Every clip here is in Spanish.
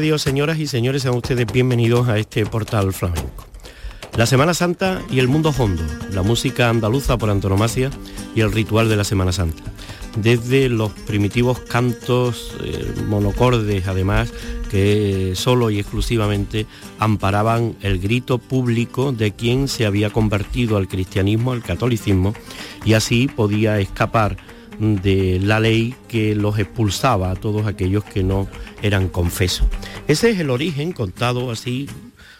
Señoras y señores, sean ustedes bienvenidos a este portal flamenco. La Semana Santa y el mundo hondo, la música andaluza por antonomasia y el ritual de la Semana Santa. Desde los primitivos cantos eh, monocordes, además, que solo y exclusivamente amparaban el grito público de quien se había convertido al cristianismo, al catolicismo, y así podía escapar de la ley que los expulsaba a todos aquellos que no eran confesos. Ese es el origen, contado así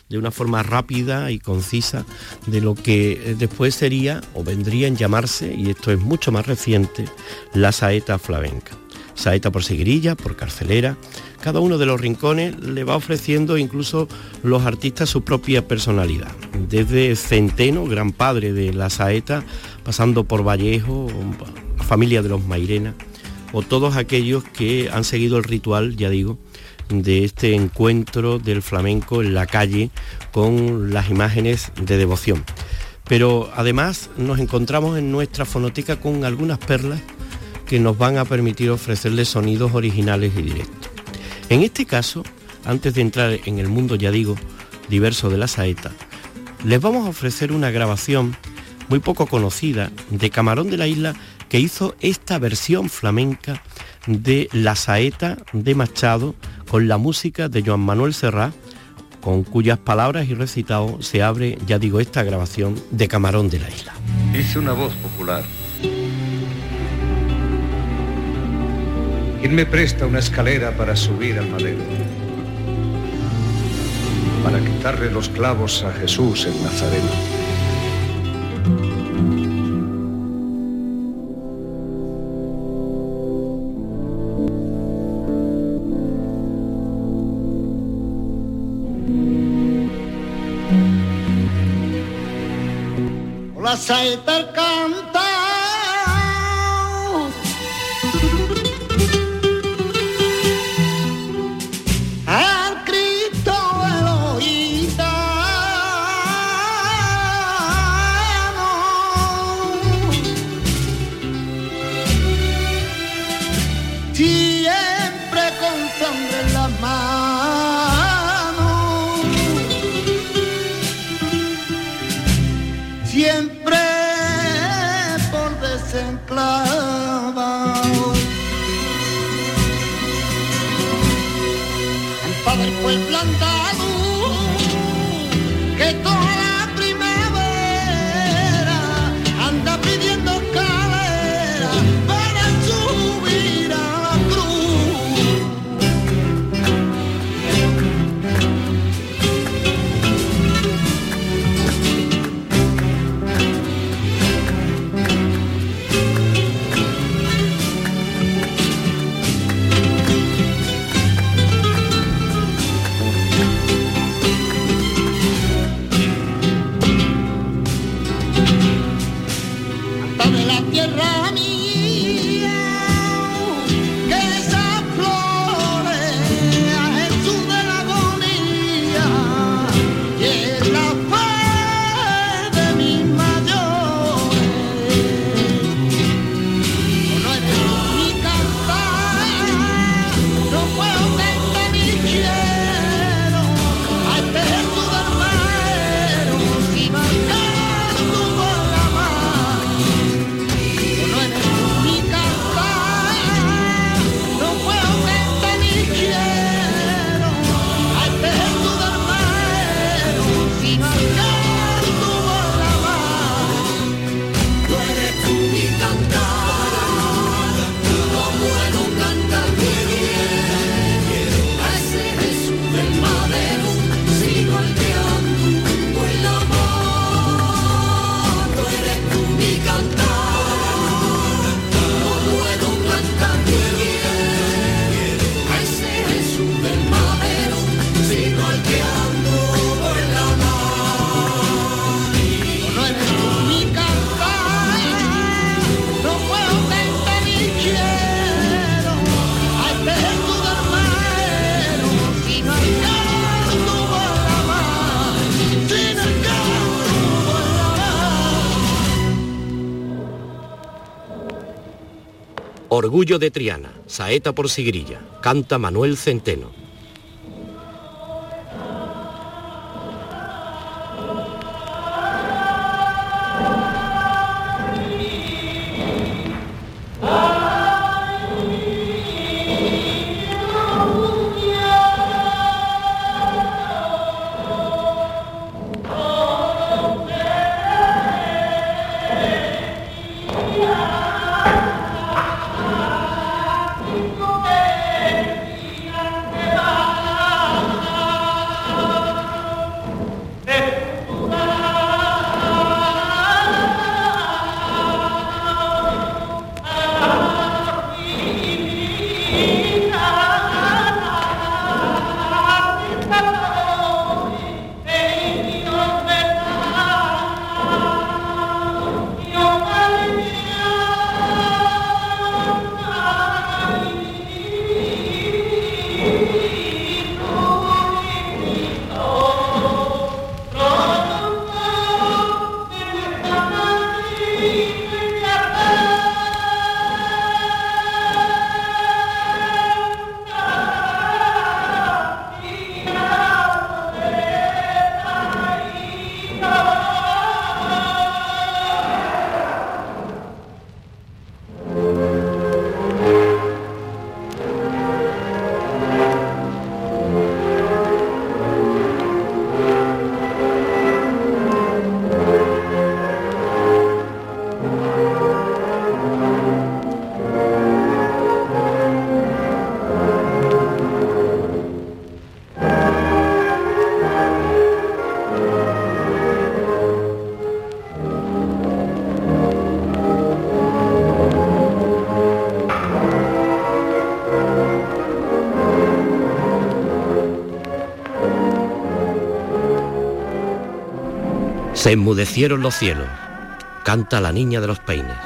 de una forma rápida y concisa de lo que después sería o vendría en llamarse, y esto es mucho más reciente, la saeta flamenca. Saeta por seguirilla, por carcelera, cada uno de los rincones le va ofreciendo incluso los artistas su propia personalidad. Desde Centeno, gran padre de la saeta, pasando por Vallejo, familia de los Mairena, o todos aquellos que han seguido el ritual, ya digo, de este encuentro del flamenco en la calle con las imágenes de devoción. Pero además nos encontramos en nuestra fonoteca con algunas perlas que nos van a permitir ofrecerles sonidos originales y directos. En este caso, antes de entrar en el mundo, ya digo, diverso de la saeta, les vamos a ofrecer una grabación muy poco conocida de Camarón de la Isla que hizo esta versión flamenca de La Saeta de Machado con la música de Joan Manuel Serrat, con cuyas palabras y recitado se abre, ya digo, esta grabación de Camarón de la Isla. Dice una voz popular. ¿Quién me presta una escalera para subir al madero? Para quitarle los clavos a Jesús el Nazareno. Saeta canta al Orgullo de Triana, saeta por Sigrilla, canta Manuel Centeno. Se enmudecieron los cielos, canta la niña de los peines.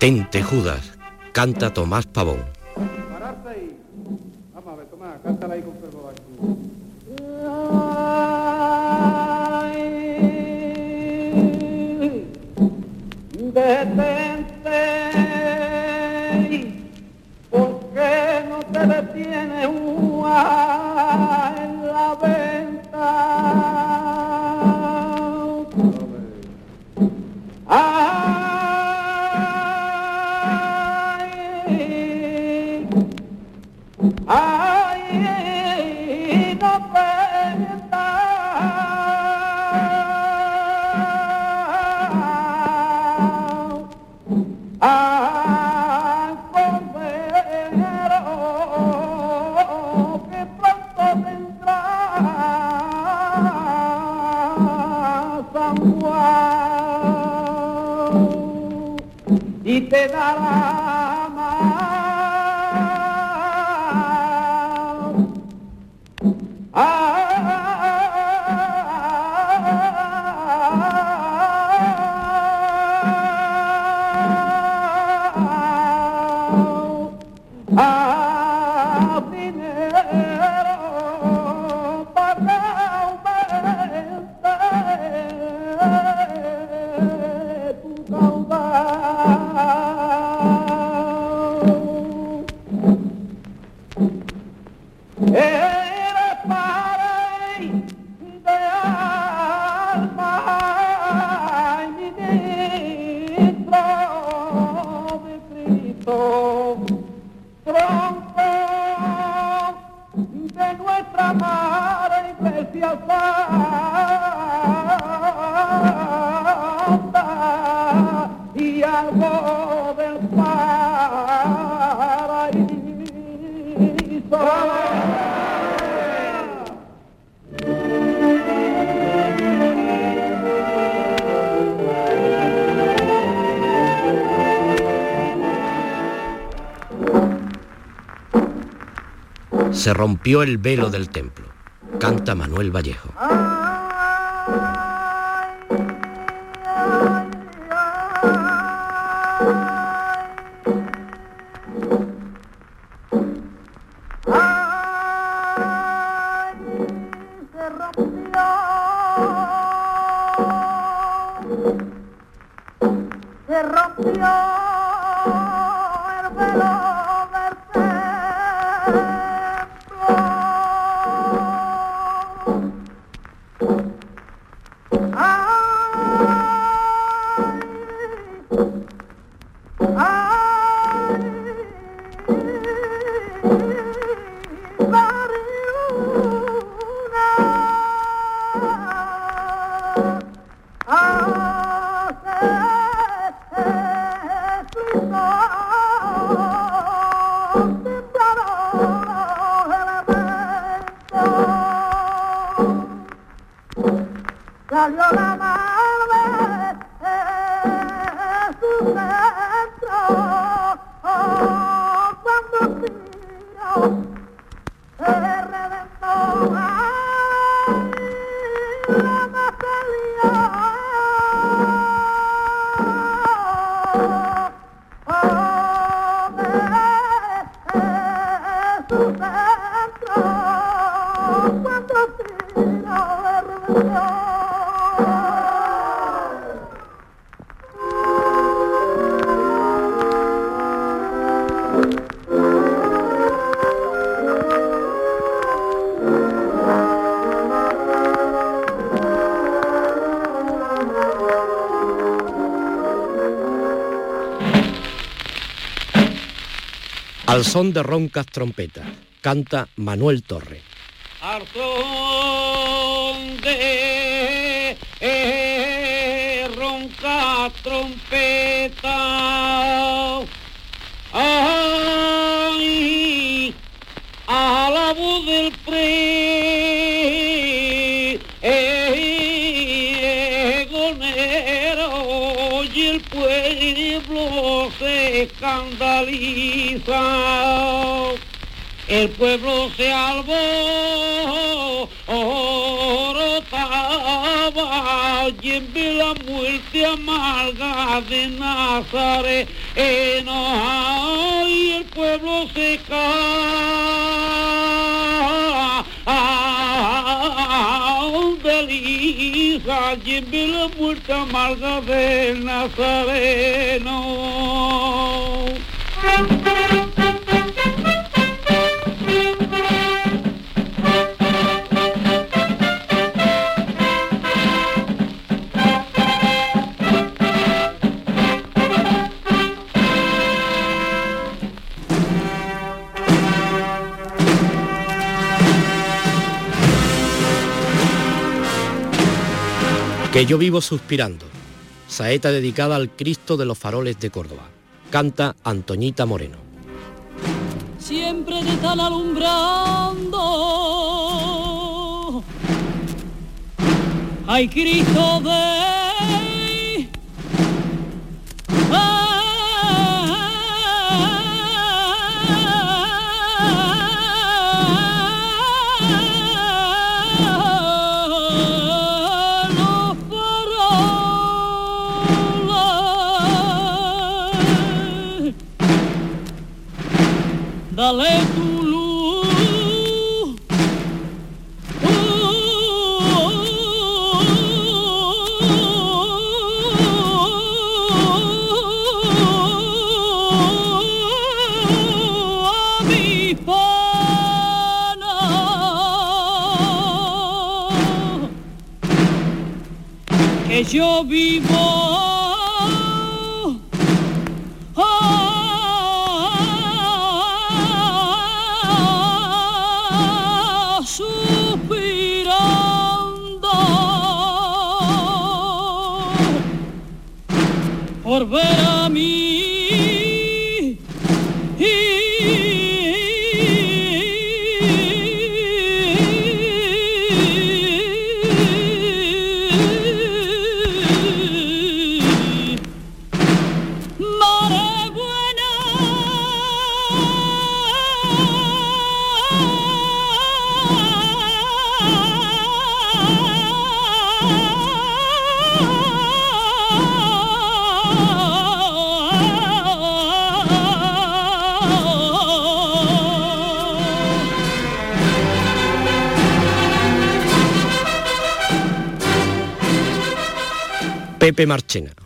Detente, Judas, canta Tomás Pavón. sol. Se rompió el velo del templo. Canta Manuel Vallejo. Al son de roncas trompetas, canta Manuel Torre. El pueblo se escandaliza. El pueblo se alborotaba y en la muerte amarga de Nazaret y el pueblo se candeliza y en la muerte amarga de Nazareno Que yo vivo suspirando. Saeta dedicada al Cristo de los faroles de Córdoba. Canta Antoñita Moreno. Siempre te están alumbrando. Ay, Cristo de yo vivo Pepe Marchena.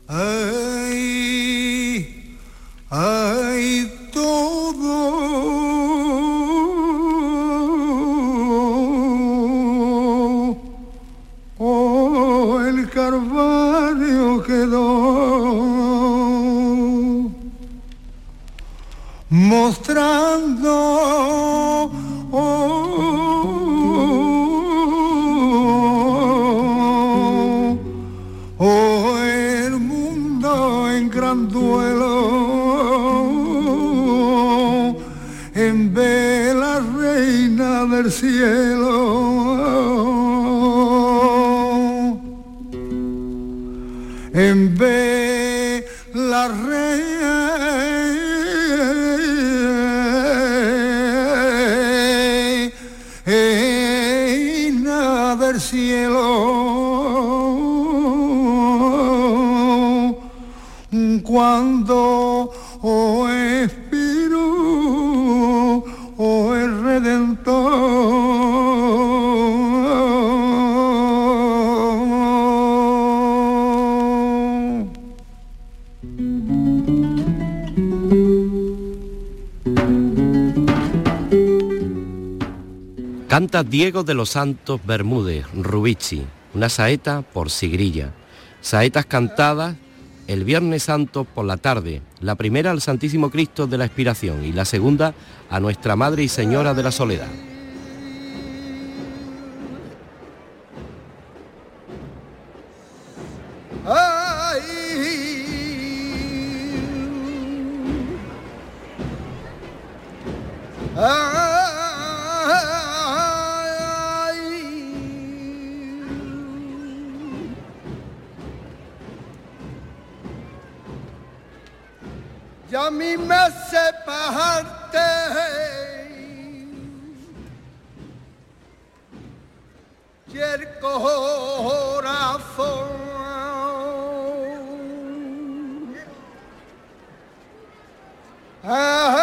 Diego de los Santos Bermúdez, Rubici, una saeta por Sigrilla. Saetas cantadas el Viernes Santo por la tarde, la primera al Santísimo Cristo de la Expiración y la segunda a Nuestra Madre y Señora de la Soledad. Me separte y el corazón. Ay,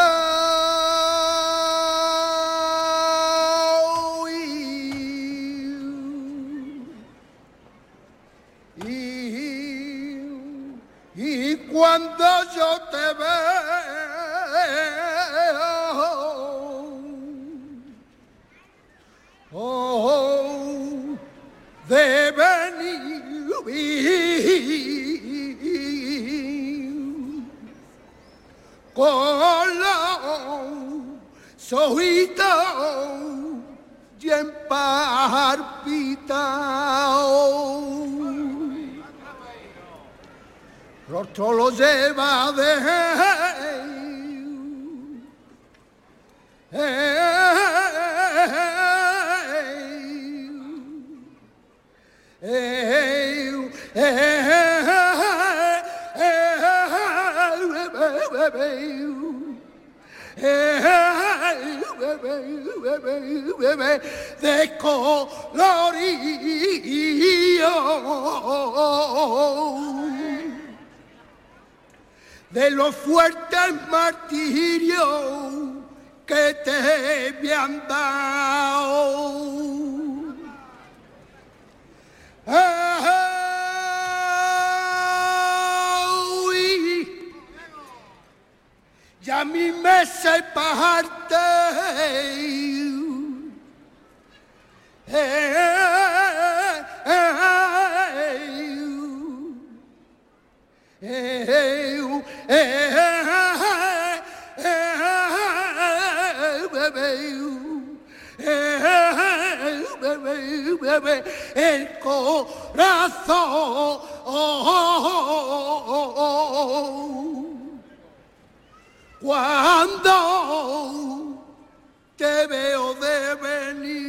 ya mi me separaste. Hey, hey, hey, el corazón. Cuando te veo de venir.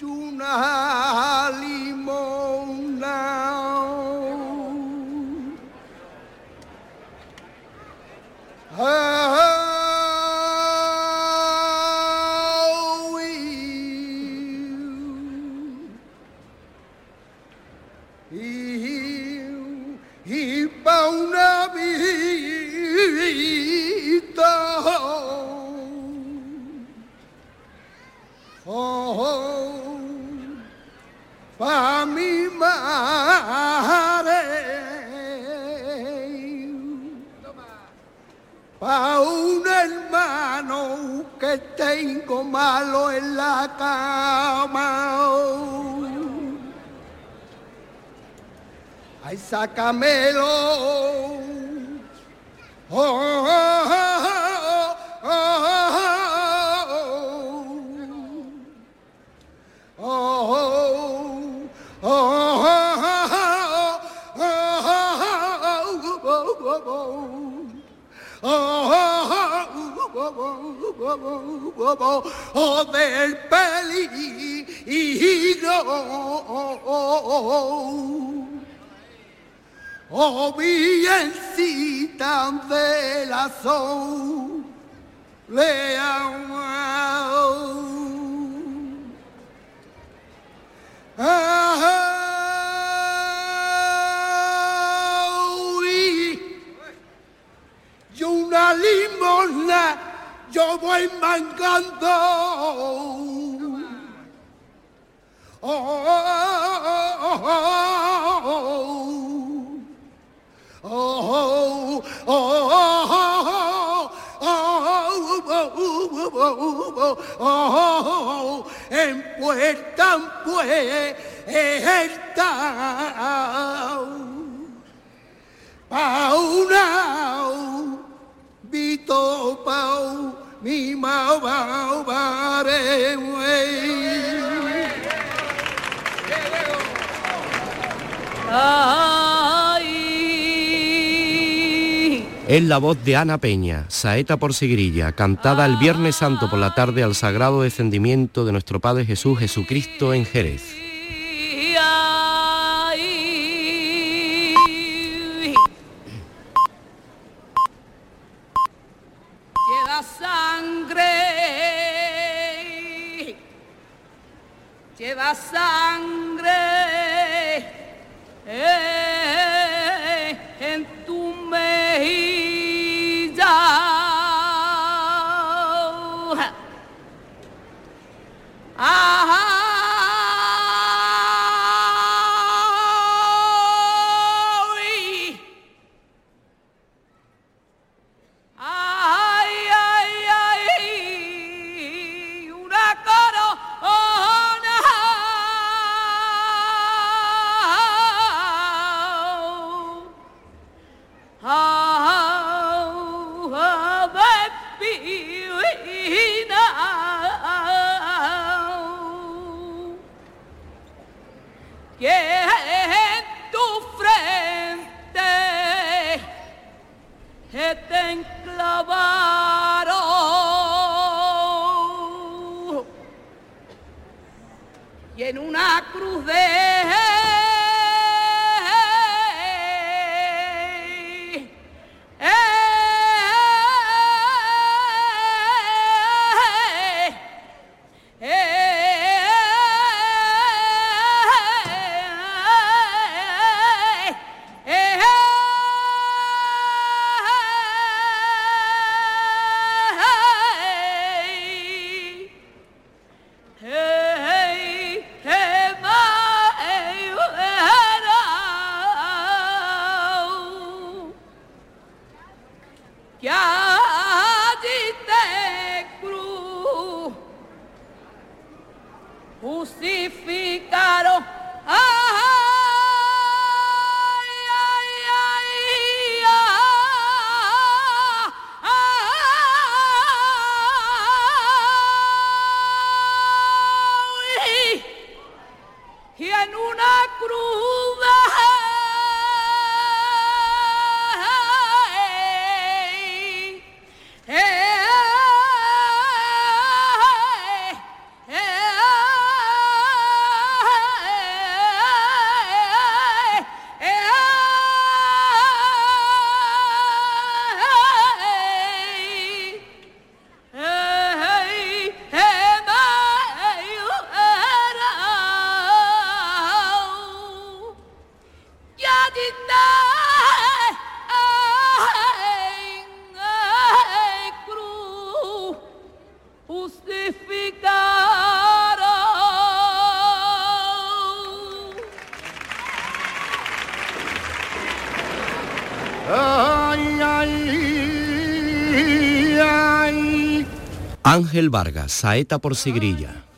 y una limona sácamelo. De la sol, le en puerta puerta. Paunao vito pau mi mau bare Ah Es la voz de Ana Peña, saeta por Sigrilla, cantada el Viernes Santo por la tarde al sagrado descendimiento de nuestro Padre Jesús Jesucristo en Jerez. Lleva sangre, lleva sangre. Eh, 啊哈。que te enclavaron. Y en una cruz de Ángel Vargas, Saeta por Sigrilla.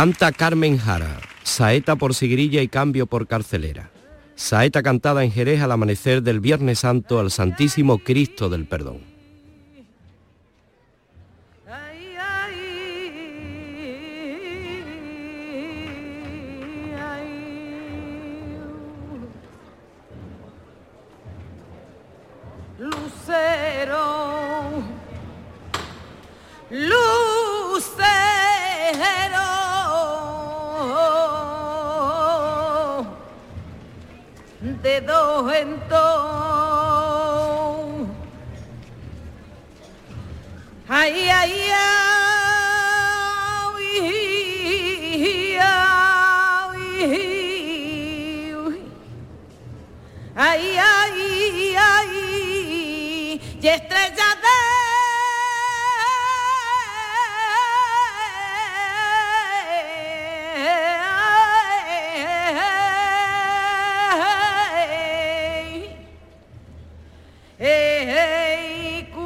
Canta Carmen Jara, saeta por sigrilla y cambio por carcelera. Saeta cantada en Jerez al amanecer del Viernes Santo al Santísimo Cristo del Perdón.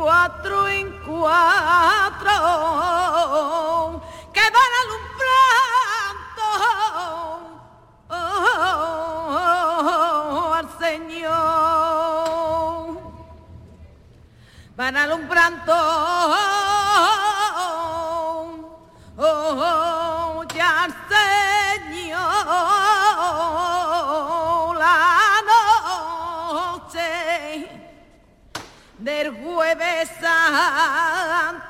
Cuatro en cuatro que van alumbrando al Señor. Van alumbrando jueves santo.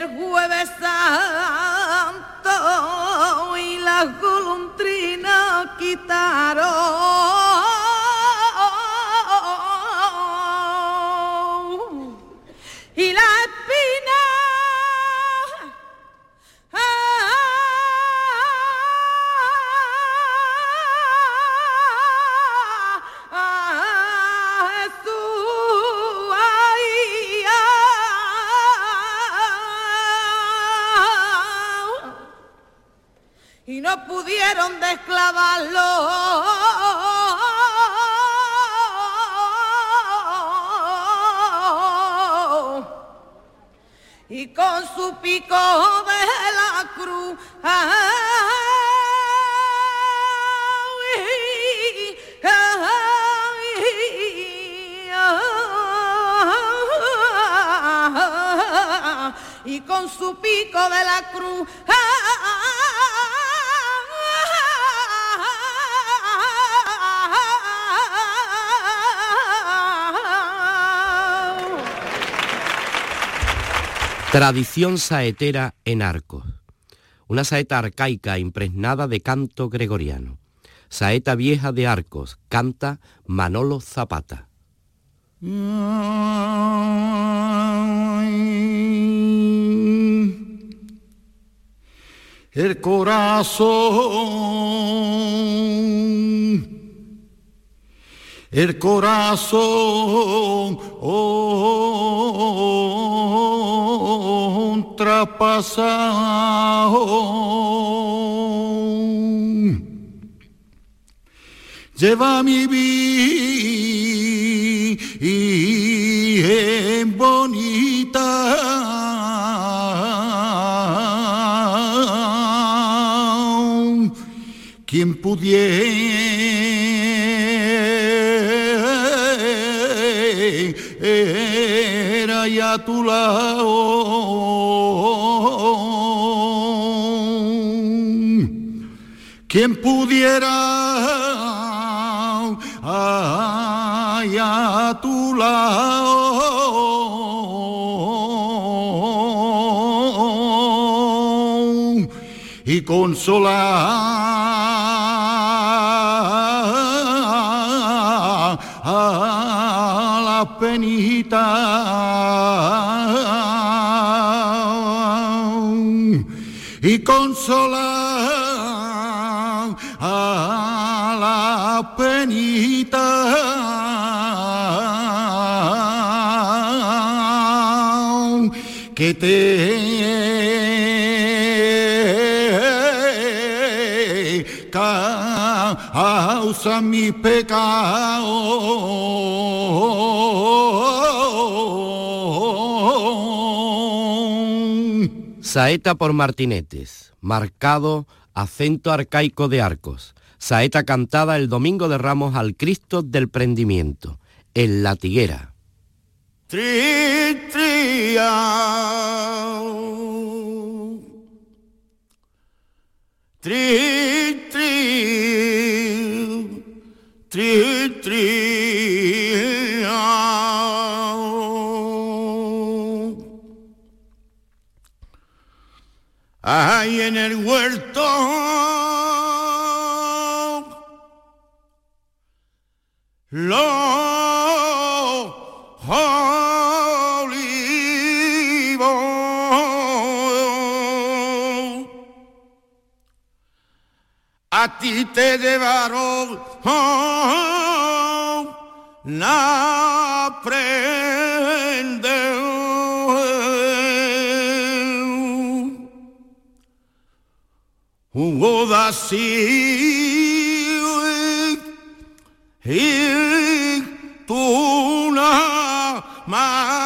Del jueves santo y las golondrinas quitaron y con su pico de la cruz. y con su pico de la cruz. Tradición saetera en Arcos. Una saeta arcaica impregnada de canto gregoriano. Saeta vieja de Arcos. Canta Manolo Zapata. El corazón, el corazón oh, traspasado lleva mi vida bonita. Quien pudiera y a tu lado quien pudiera ay, tu lado. Y consolar a la penita. Y consolar que te causa mi pecado. Saeta por Martinetes. Marcado acento arcaico de Arcos. Saeta cantada el domingo de Ramos al Cristo del Prendimiento. En la tiguera. Tri, tria. Tri, tri. tri, tri. Ahí en el huerto los ti te llevaron oh, la prende boda así y tú una marga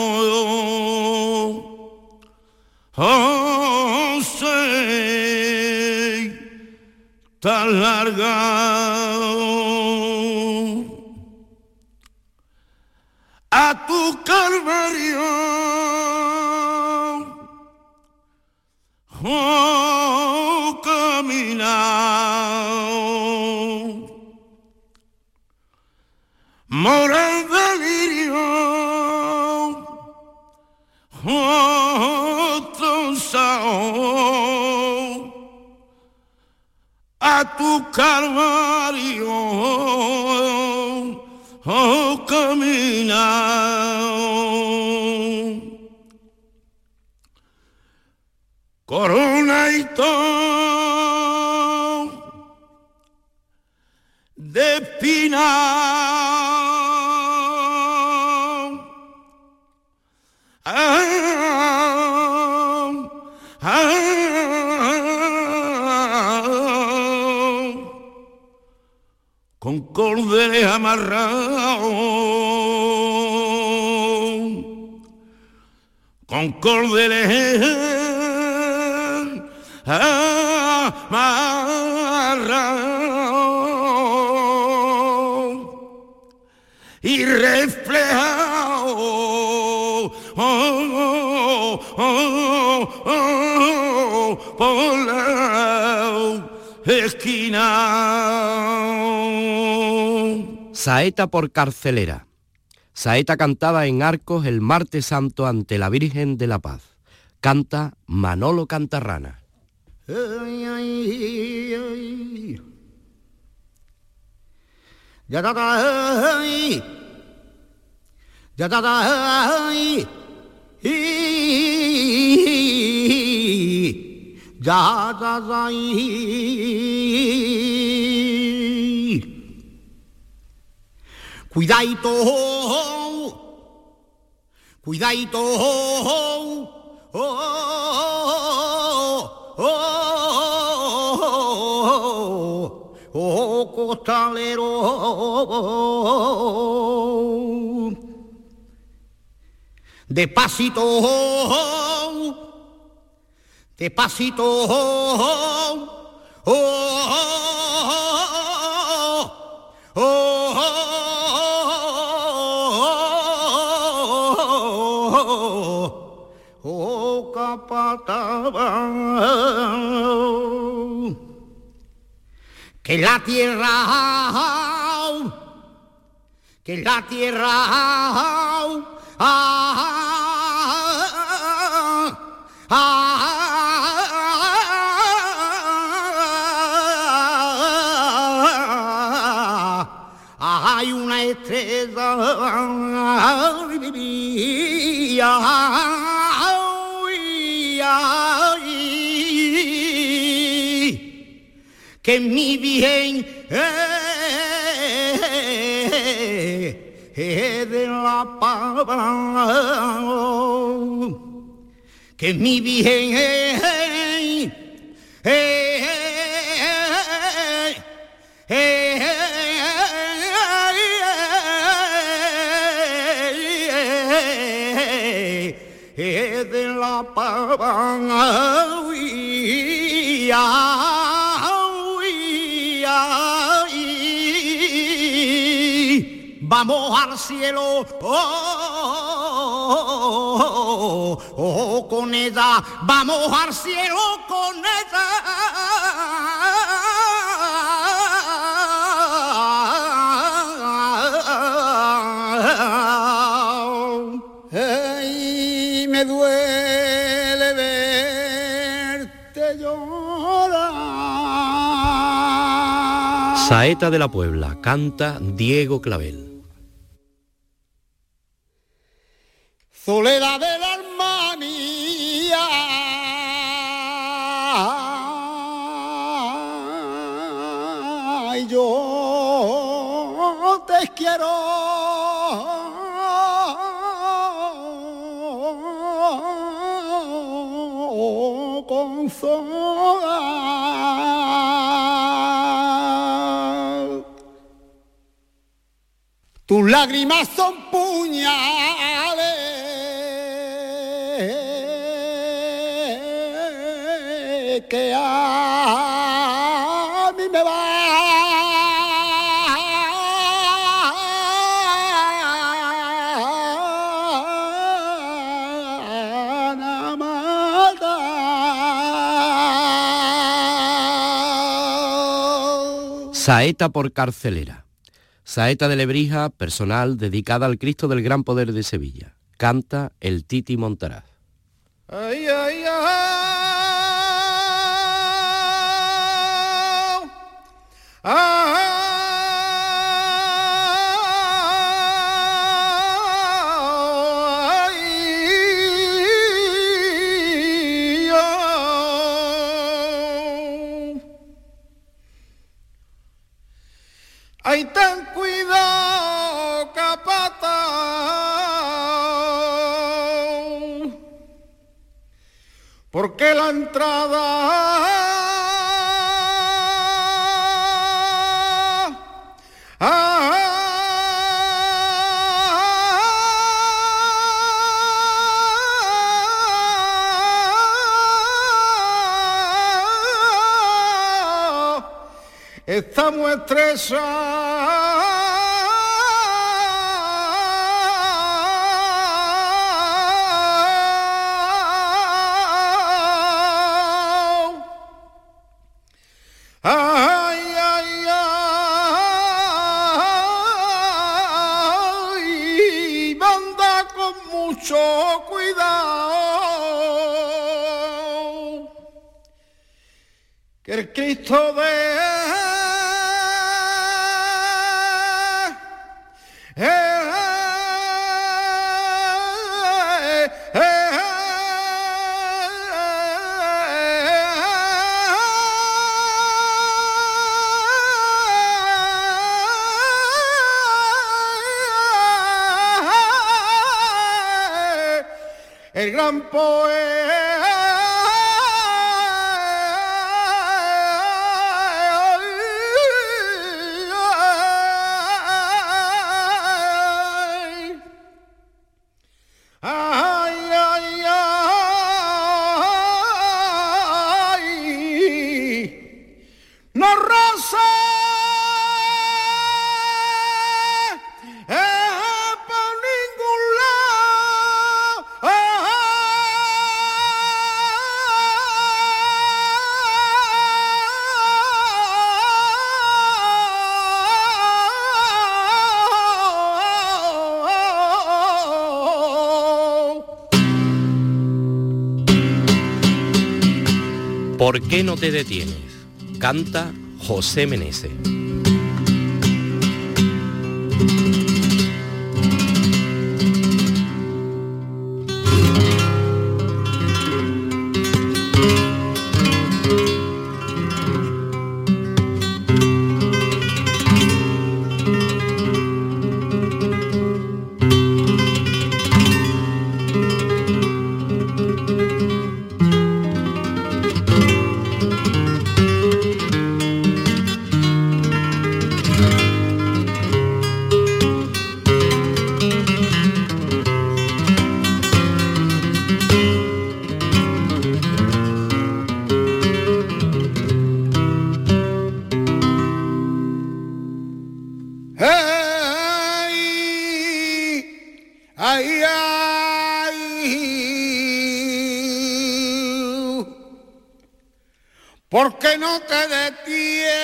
tan larga. A tu calvario. Oh, caminar moral delirio. Otro sao a tu calvario oh, caminar corona y todo de Ah, con cordeles amarrados, con cordeles amarrados y reflejado. Oh, oh, oh, por la esquina. Saeta por carcelera. Saeta cantada en Arcos el martes santo ante la Virgen de la Paz. Canta Manolo Cantarrana. Ay, ay, ay. Ya da da ay. Ya da Ya da ay. Cuidadito, cuidadito, oh, oh, oh, oh, costalero. Despacito, despacito, oh, oh, oh, capataba. Que la tierra, que la tierra, ah, ah, que mi bien es de la paz. Que mi bien de la Vamos al cielo oh, oh, con ella, vamos al cielo con ella. Saeta de la Puebla, canta Diego Clavel. soledad del alma mía. Yo te quiero. Tus lágrimas son puñales que a mí me van a matar. Saeta por carcelera. Saeta de Lebrija, personal dedicada al Cristo del Gran Poder de Sevilla. Canta el Titi Montaraz. Porque la entrada Estamos estresados. El Cristo de el gran poeta. No te detienes? Canta José Menese. ay, ay, ay, porque no te detienes,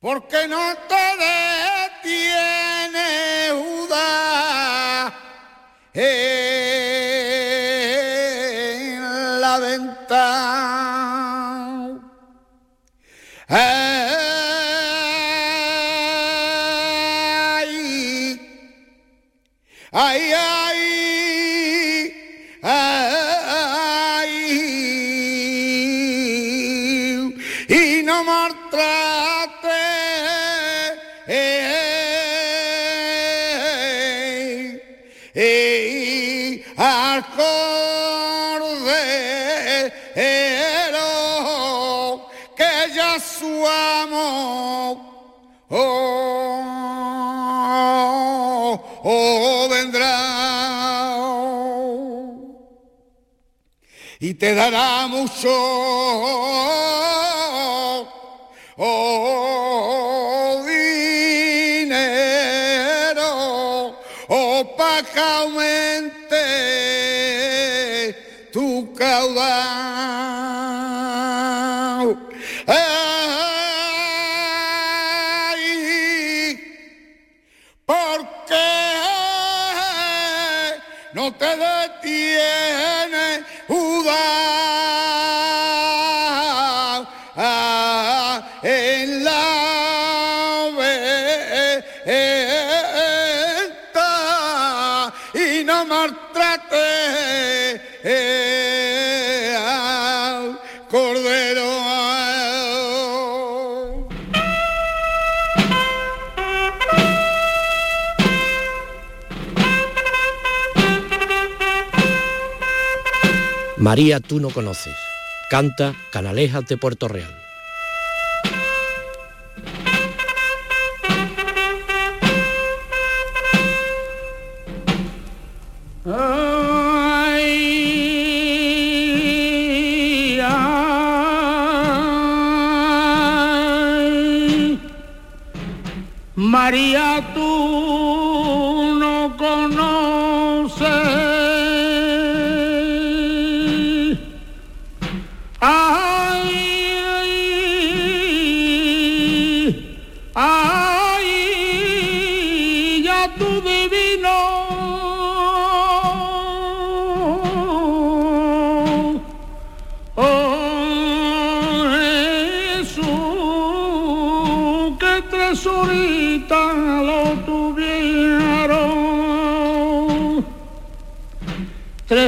porque no te detienes. te dará mucho. María tú no conoces. Canta Canalejas de Puerto Real. María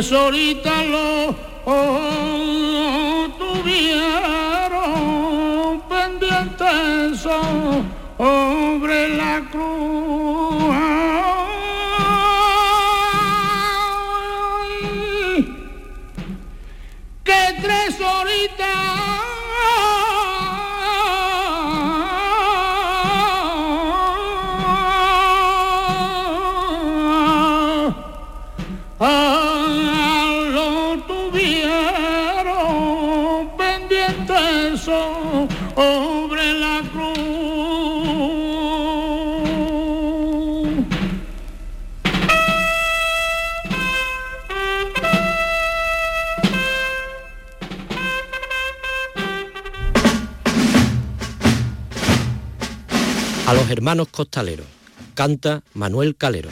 tesorita lo oh, tuvieron pendiente sobre la cruz. Ay, que tres horitas Hermanos Costaleros. Canta Manuel Calero.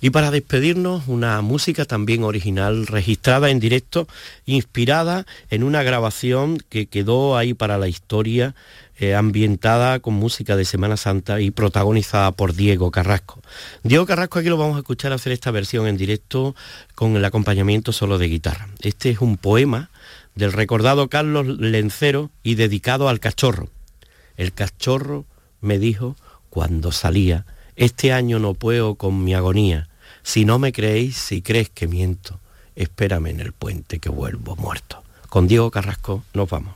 Y para despedirnos, una música también original, registrada en directo, inspirada en una grabación que quedó ahí para la historia, eh, ambientada con música de Semana Santa y protagonizada por Diego Carrasco. Diego Carrasco aquí lo vamos a escuchar hacer esta versión en directo con el acompañamiento solo de guitarra. Este es un poema del recordado Carlos Lencero y dedicado al cachorro. El cachorro me dijo cuando salía, este año no puedo con mi agonía, si no me creéis, si crees que miento, espérame en el puente que vuelvo muerto. Con Diego Carrasco nos vamos.